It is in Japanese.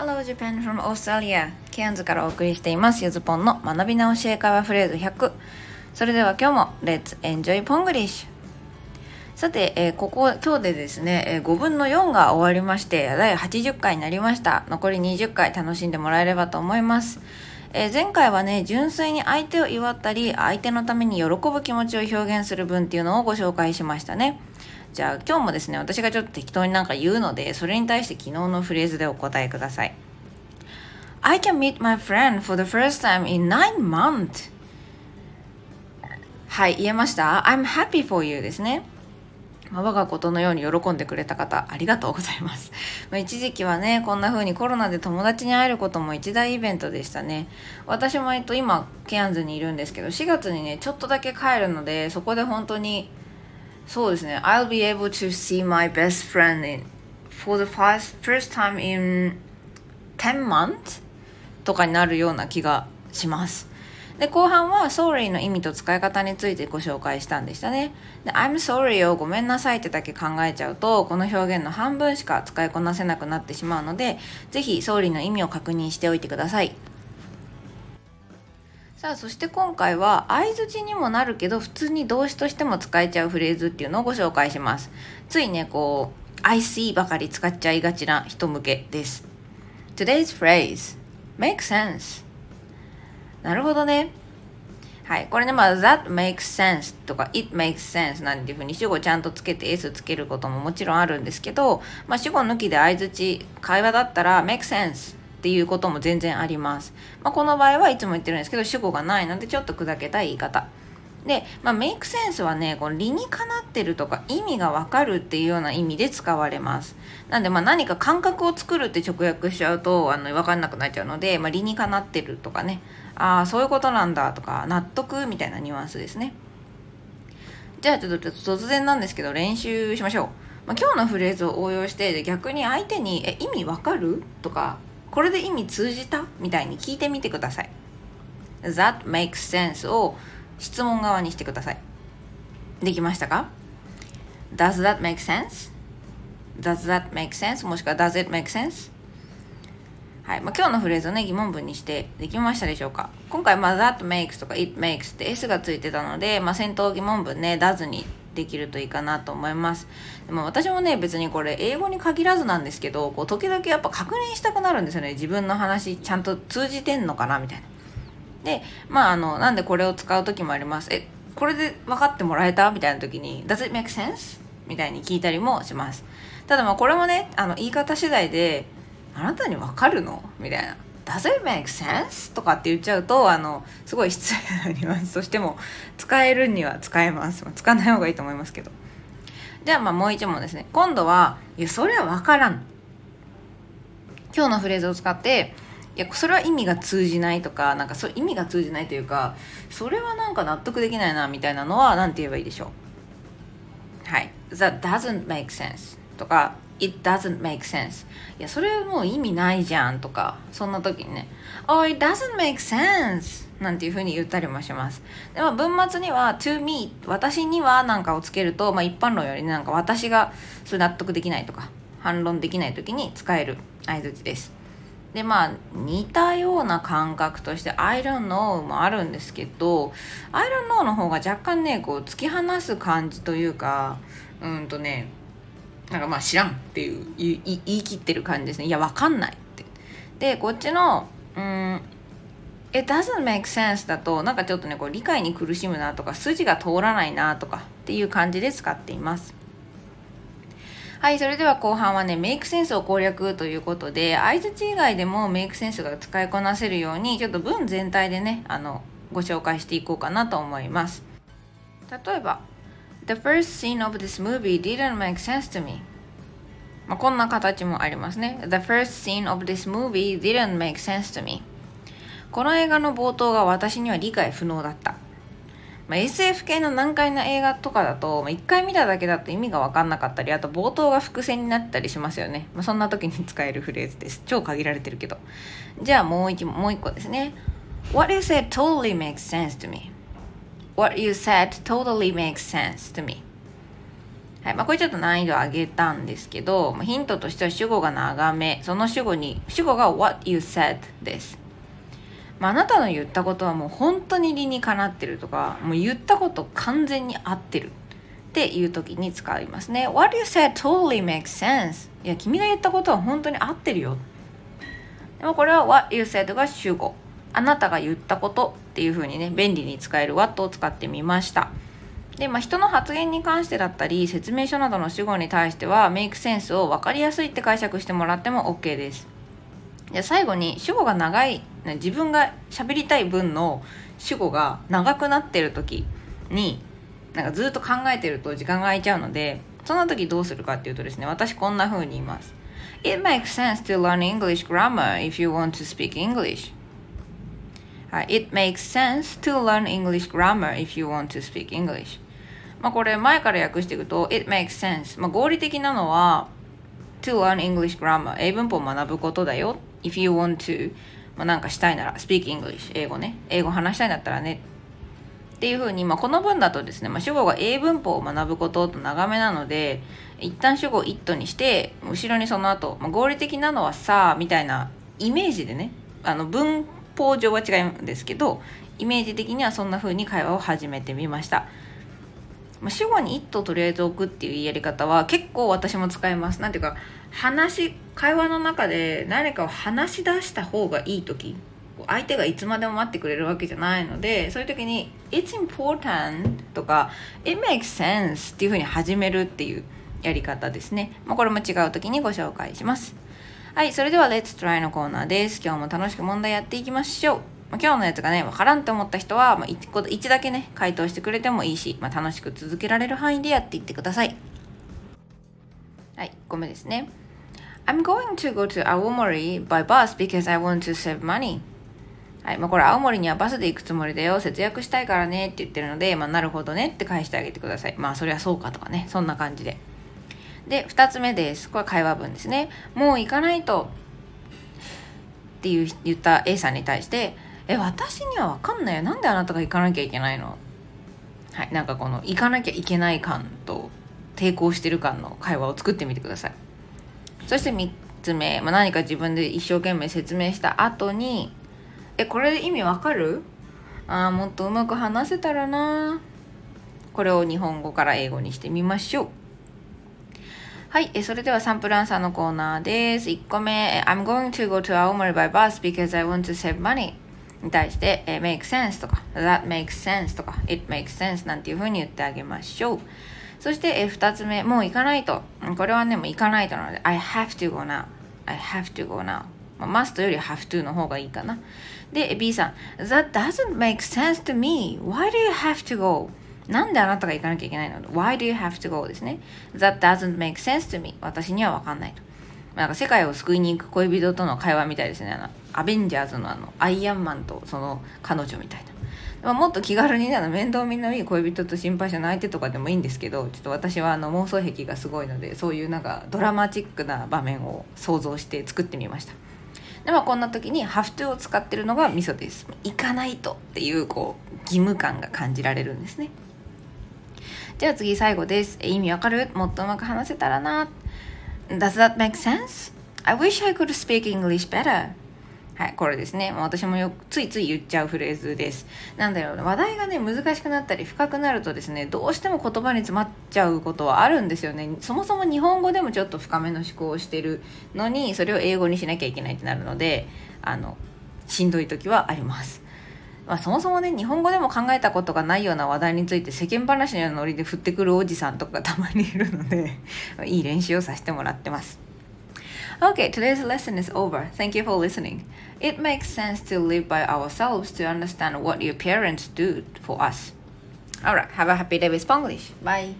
Hello Japan from Australia. ケアンズからお送りしています。ゆずぽんの学び直し英会話フレーズ100それでは今日も Let's enjoy Ponglish さて、えー、ここ今日でですね、えー、5分の4が終わりまして第80回になりました。残り20回楽しんでもらえればと思います。えー、前回はね純粋に相手を祝ったり相手のために喜ぶ気持ちを表現する文っていうのをご紹介しましたね。じゃあ今日もですね私がちょっと適当になんか言うのでそれに対して昨日のフレーズでお答えください。I can meet my friend for the first time in nine months. はい言えました？I'm happy for you ですね、我がことのように喜んでくれた方ありがとうございます、まあ、一時期はねこんな風にコロナで友達に会えることも一大イベントでしたね。私も、えっと、今ケアンズにいるんですけど4月にねちょっとだけ帰るのでそこで本当にそうですね。I'll be able to see my best friend in, for the first, first time in 10 months とかになるような気がします。で後半は sorry の意味と使い方についてご紹介したんでしたね。で I'm sorry をごめんなさいってだけ考えちゃうとこの表現の半分しか使いこなせなくなってしまうのでぜひ sorry の意味を確認しておいてください。さあそして今回は相づちにもなるけど普通に動詞としても使えちゃうフレーズっていうのをご紹介します。ついねこう I see ばかり使っちゃいがちな人向けです。Today's phrase makes sense. なるほどね。はい。これね、まあ、that makes sense とか it makes sense なんていうふうに主語ちゃんとつけて s つけることももちろんあるんですけど、まあ、主語抜きで相づち、会話だったら make sense っていうことも全然あります。まあ、この場合はいつも言ってるんですけど、主語がないのでちょっと砕けた言い方。で、まあ、メイクセンスはね、この理にかなってるとか意味がわかるっていうような意味で使われます。なんで、まあ、何か感覚を作るって直訳しちゃうと、あの、わかんなくなっちゃうので、まあ、理にかなってるとかね、ああ、そういうことなんだとか、納得みたいなニュアンスですね。じゃあ、ちょっと突然なんですけど、練習しましょう。まあ、今日のフレーズを応用して、逆に相手に、え、意味わかる？とか、これで意味通じた？みたいに聞いてみてください。That makes sense を質問側にしてください。できましたか ?Does that make sense?Does that make sense? もしくは Does it make sense? はいまあ、今日のフレーズをね疑問文にしてできましたでしょうか？今回、まあ、that makes とか it makes って s がついてたので、まあ、戦闘疑問文ね does にできるといいかなと思います。でも私もね別にこれ英語に限らずなんですけどこう時々やっぱ確認したくなるんですよね。自分の話ちゃんと通じてんのかなみたいな。でまああのなんでこれを使う時もあります。えこれで分かってもらえた？みたいな時に Does it make sense? みたいに聞いたりもします。ただまあこれもねあの言い方次第であなたに分かるの？みたいな。Does it make sense? とかって言っちゃうとあのすごい失礼になりますそしても使えるには使えます。使わない方がいいと思いますけど。じゃあまあもう一問ですね。今度はいやそれは分からん。今日のフレーズを使っていやそれは意味が通じないとかなんかそ意味が通じないというかそれはなんか納得できないなみたいなのは何て言えばいいでしょう。はい。That doesn't make sense とか It doesn't make sense. いやそれもう意味ないじゃんとかそんな時にね。Oh it doesn't make sense! なんていう風に言ったりもします。でも文末には to me 私にはなんかをつけると、まあ、一般論よりなんか私がそれ納得できないとか反論できない時に使える相づちです。でまあ似たような感覚として I don't know もあるんですけど I don't know の方が若干ねこう突き放す感じというかうんとねなんかまあ知らんっていう言い切ってる感じですね。いやわかんないって。でこっちのうん It doesn't make sense だとなんかちょっとねこう理解に苦しむなとか筋が通らないなとかっていう感じで使っています。はい、それでは後半はね、メイクセンスを攻略ということで、相づち以外でもメイクセンスが使いこなせるように、ちょっと文全体でね、あの、ご紹介していこうかなと思います。例えば、The first scene of this movie didn't make sense to me. まあ、こんな形もありますね。The first scene of this movie didn't make sense to me. この映画の冒頭が私には理解不能だった。まあ、SF 系の難解な映画とかだと、まあ、1回見ただけだと意味が分かんなかったり、あと冒頭が伏線になったりしますよね。まあ、そんな時に使えるフレーズです。超限られてるけど。じゃあもう一,もう一個ですね。What is it totally makes sense to me? What you said totally makes sense to me. はいまあ、これちょっと難易度上げたんですけど、ヒントとしては主語が長め。その主語に主語が What you said です、まあ、あなたの言ったことはもう本当に理にかなってるとかもう言ったこと完全に合ってる。っていう時に使いますね。What you said totally makes sense いや君が言ったことは本当に合ってるよ。でもこれは What you said が主語。あなたが言ったことっていう風にね便利に使える What を使ってみましたで、まあ、人の発言に関してだったり説明書などの主語に対してはメイクセンスを分かりやすいって解釈してもらっても OK です。で最後に主語が長い自分が喋りたい分の主語が長くなってる時になんかずっと考えてると時間が空いちゃうのでその時どうするかっていうとですね私こんな風に言います。It makes sense to learn English grammar if you want to speak English. はい、It makes sense to learn English grammar if you want to speak English. まあ、これ前から訳していくと It makes sense、まあ、合理的なのは to learn English grammar 英文法を学ぶことだよ。if you want to まあ、なんかしたいなら speak English 英語ね。英語話したいんだったらね。っていうふうに、まあ、この文だとですね、まあ、主語が英文法を学ぶことと長めなので一旦主語 it にして後ろにその後、まあ、合理的なのはさあみたいなイメージでねあの文法上は違うんですけどイメージ的にはそんな風に会話を始めてみました。まあ、主語に「it」とりあえず置くっていうやり方は結構私も使います。なんていうか話会話の中で何かを話し出した方がいい時相手がいつまでも待ってくれるわけじゃないのでそういう時に「It's important」とか「It makes sense」っていうふうに始めるっていうやり方ですね。まあ、これも違う時にご紹介します。はい、それでは Let's Try のコーナーです。今日も楽しく問題やっていきましょう。今日のやつがね、わからんって思った人は、まあ1個、1だけね、回答してくれてもいいし、まあ、楽しく続けられる範囲でやっていってください。はい、1個目ですね。I'm going to go to 青森 by bus because I want to save money. はい、まあ、これ青森にはバスで行くつもりだよ。節約したいからねって言ってるので、まあ、なるほどねって返してあげてください。まあ、そりゃそうかとかね、そんな感じで。で、2つ目です。これ会話文ですね。もう行かないと。っていう言った A さんに対して、え私には分かんないよ。なんであなたが行かなきゃいけないの？はいなんかこの行かなきゃいけない感と抵抗してる感の会話を作ってみてください。そして3つ目、まあ、何か自分で一生懸命説明した後にえこれで意味わかる？ああもっとうまく話せたらなこれを日本語から英語にしてみましょう。はい、えそれではサンプルアンサーのコーナーです。1個目、I'm going to go to Aomori by bus because I want to save money. に対して、え、make sense とか that makes sense とか it makes sense なんていう風に言ってあげましょう。そして、えー、2つ目、もう行かないと。これはね、もう行かないとなので、I have to go now. I have to go now. まあ、must より have to の方がいいかな。で、B さん、That doesn't make sense to me. Why do you have to go? なんであなたが行かなきゃいけないの ?Why do you have to go? ですね。That doesn't make sense to me. 私にはわかんないと。なんか世界を救いに行く恋人との会話みたいですね。あのアベンジャーズのあのアイアンマンとその彼女みたいな。まあ、もっと気軽にあの面倒見のいい恋人と心配者の相手とかでもいいんですけどちょっと私はあの妄想癖がすごいのでそういうなんかドラマチックな場面を想像して作ってみましたでもこんな時に「have to」を使ってるのがミソです行かないとっていうこう義務感が感じられるんですねじゃあ次最後です意味わかる？もっとうまく話せたらな Does that make sense? I wish I could speak English better. はい、これですね。私もよついつい言っちゃうフレーズです。なんだろう話題がね、難しくなったり深くなるとですね、どうしても言葉に詰まっちゃうことはあるんですよね。そもそも日本語でもちょっと深めの思考をしてるのに、それを英語にしなきゃいけないってなるので、あの、しんどい時はあります。まあ、そもそもね日本語でも考えたことがないような話題について世間話のようなノリで振ってくるおじさんとかたまにいるのでいい練習をさせてもらってます。Okay, today's lesson is over. Thank you for listening. It makes sense to live by ourselves to understand what your parents do for us. Alright, have a happy day with Spanglish. Bye.